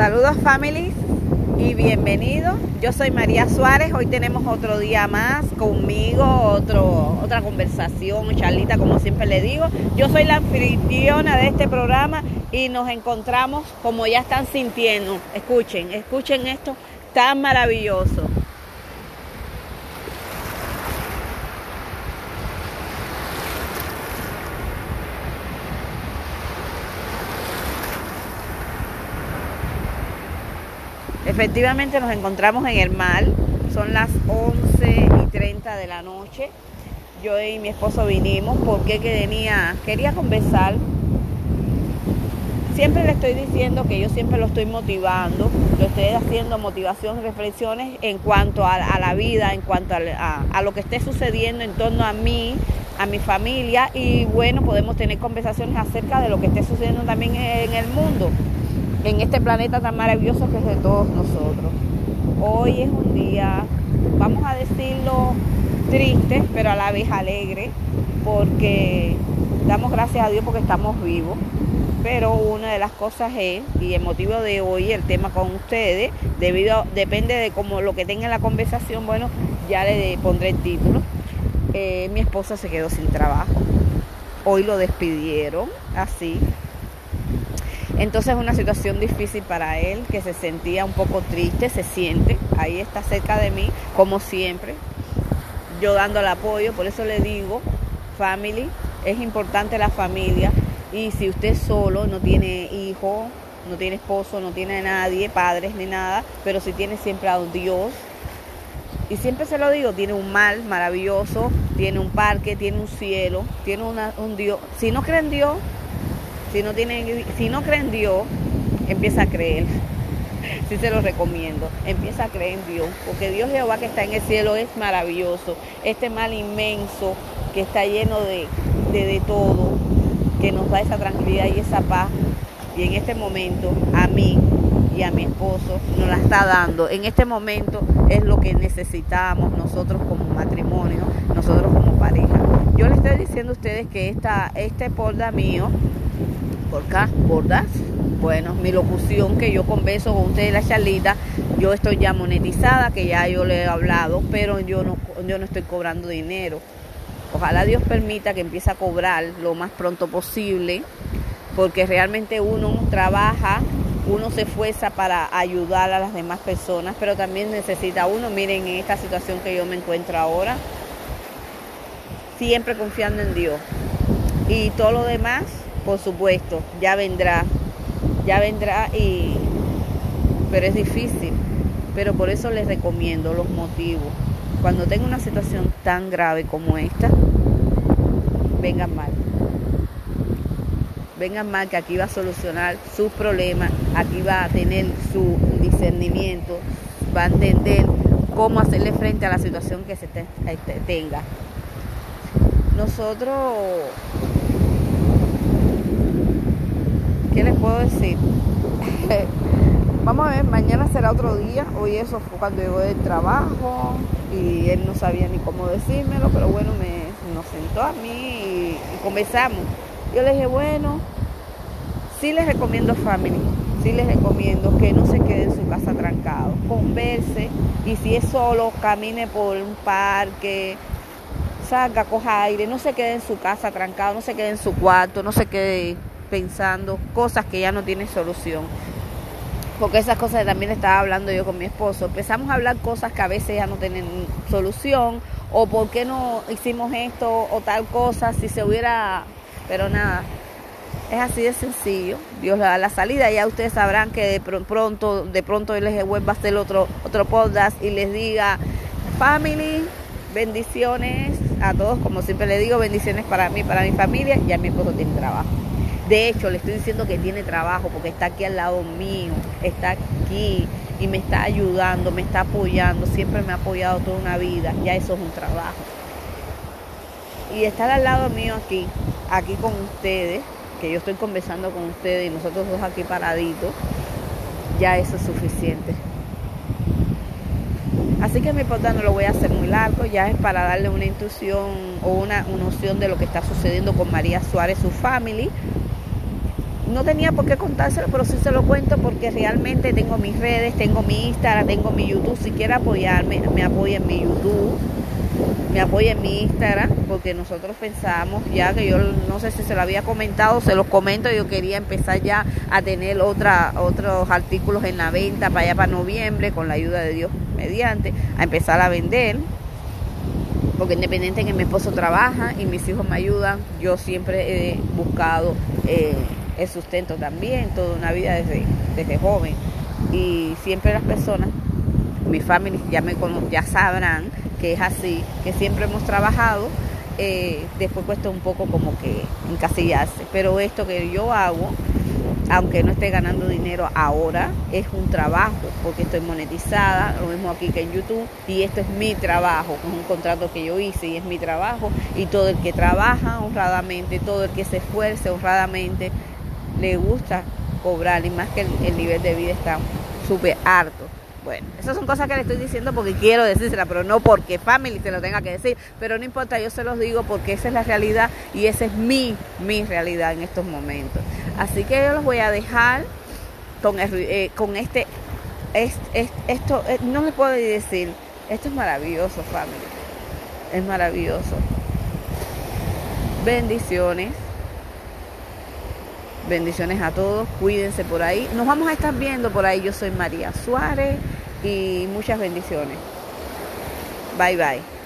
Saludos families y bienvenidos. Yo soy María Suárez. Hoy tenemos otro día más conmigo, otro, otra conversación, charlita, como siempre le digo. Yo soy la anfitriona de este programa y nos encontramos como ya están sintiendo. Escuchen, escuchen esto tan maravilloso. Efectivamente nos encontramos en el mar, son las 11 y 30 de la noche. Yo y mi esposo vinimos porque quería conversar. Siempre le estoy diciendo que yo siempre lo estoy motivando, lo estoy haciendo motivación, reflexiones en cuanto a, la vida, en cuanto a, lo que esté sucediendo en torno a mí, a mi familia y bueno, podemos tener conversaciones acerca de lo que esté sucediendo también en el mundo en este planeta tan maravilloso que es de todos nosotros. Hoy es un día, vamos a decirlo, triste, pero a la vez alegre, porque damos gracias a Dios porque estamos vivos. Pero una de las cosas es, y el motivo de hoy, el tema con ustedes, debido, depende de cómo lo que tenga en la conversación, bueno, ya le pondré el título. Eh, mi esposa se quedó sin trabajo. Hoy lo despidieron, así, entonces es una situación difícil para él, que se sentía un poco triste, se siente, ahí está cerca de mí, como siempre, yo dando el apoyo, por eso le digo, family, es importante la familia, y si usted solo, no tiene hijo, no tiene esposo, no tiene nadie, padres ni nada, pero si tiene siempre a Dios, y siempre se lo digo, tiene un mal maravilloso, tiene un parque, tiene un cielo, tiene un Dios. Si no cree en Dios, si no, tienen, si no creen en Dios, empieza a creer. Sí se lo recomiendo. Empieza a creer en Dios. Porque Dios Jehová que está en el cielo es maravilloso. Este mal inmenso que está lleno de, de, de todo, que nos da esa tranquilidad y esa paz. Y en este momento a mí y a mi esposo nos la está dando. En este momento es lo que necesitamos nosotros como matrimonio, nosotros como pareja. Yo le estoy diciendo a ustedes que esta, este porda mío por acá, ¿bordas? Bueno, mi locución que yo converso con ustedes la charlita, yo estoy ya monetizada, que ya yo le he hablado, pero yo no, yo no estoy cobrando dinero. Ojalá Dios permita que empiece a cobrar lo más pronto posible, porque realmente uno trabaja, uno se esfuerza para ayudar a las demás personas, pero también necesita uno, miren en esta situación que yo me encuentro ahora, siempre confiando en Dios. Y todo lo demás por supuesto, ya vendrá, ya vendrá y pero es difícil. Pero por eso les recomiendo los motivos. Cuando tenga una situación tan grave como esta, vengan mal. Vengan mal que aquí va a solucionar sus problemas, aquí va a tener su discernimiento, va a entender cómo hacerle frente a la situación que se tenga. Nosotros ¿Qué les puedo decir? Vamos a ver, mañana será otro día. Hoy eso fue cuando llegó del trabajo y él no sabía ni cómo decírmelo, pero bueno, me, nos sentó a mí y, conversamos. Yo le dije, bueno, sí les recomiendo family, sí les recomiendo que no se quede en su casa trancado, converse y si es solo, camine por un parque, salga, coja aire, no se quede en su casa trancado, no se quede en su cuarto, no se quede pensando cosas que ya no tienen solución. Porque esas cosas también estaba hablando yo con mi esposo. Empezamos a hablar cosas que a veces ya no tienen solución. O por qué no hicimos esto o tal cosa si se hubiera... Pero nada, es así de sencillo. Dios le da la salida. Ya ustedes sabrán que de pronto, de pronto les vuelva a hacer otro, otro podcast y les diga, family, bendiciones a todos. Como siempre le digo, bendiciones para mí, para mi familia. Ya mi esposo tiene trabajo. De hecho, le estoy diciendo que tiene trabajo porque está aquí al lado mío, está aquí y me está ayudando, me está apoyando, siempre me ha apoyado toda una vida, ya eso es un trabajo. Y estar al lado mío aquí, aquí con ustedes, que yo estoy conversando con ustedes y nosotros dos aquí paraditos, ya eso es suficiente. Así que mi podcast no lo voy a hacer muy largo, ya es para darle una intuición o una, noción de lo que está sucediendo con María Suárez, su family, no tenía por qué contárselo, pero sí se lo cuento porque realmente tengo mis redes, tengo mi Instagram, tengo mi YouTube. Si quiere apoyarme, me apoya en mi YouTube, me apoya en mi Instagram, porque nosotros pensamos ya que yo no sé si se lo había comentado, se los comento, yo quería empezar ya a tener otra, otros artículos en la venta para allá para noviembre, con la ayuda de Dios mediante, a empezar a vender porque independiente que mi esposo trabaja y mis hijos me ayudan, yo siempre he buscado eh, el sustento también, toda una vida desde, desde joven. Y siempre las personas, mi familia ya, me ya sabrán que es así, que siempre hemos trabajado, eh, después cuesta un poco como que encasillarse. Pero esto que yo hago aunque no esté ganando dinero ahora, es un trabajo, porque estoy monetizada, lo mismo aquí que en YouTube, y esto es mi trabajo, es un contrato que yo hice y es mi trabajo, y todo el que trabaja honradamente, todo el que se esfuerce honradamente, le gusta cobrar, y más que el, nivel de vida está súper harto. Bueno, esas son cosas que le estoy diciendo porque quiero decírsela, pero no porque Family se lo tenga que decir. Pero no importa, yo se los digo porque esa es la realidad y esa es mi, mi realidad en estos momentos. Así que yo los voy a dejar con, eh, con este, esto, eh, no me puedo decir, esto es maravilloso, Family. Es maravilloso. Bendiciones. Bendiciones a todos, cuídense por ahí. Nos vamos a estar viendo por ahí. Yo soy María Suárez y muchas bendiciones. Bye bye.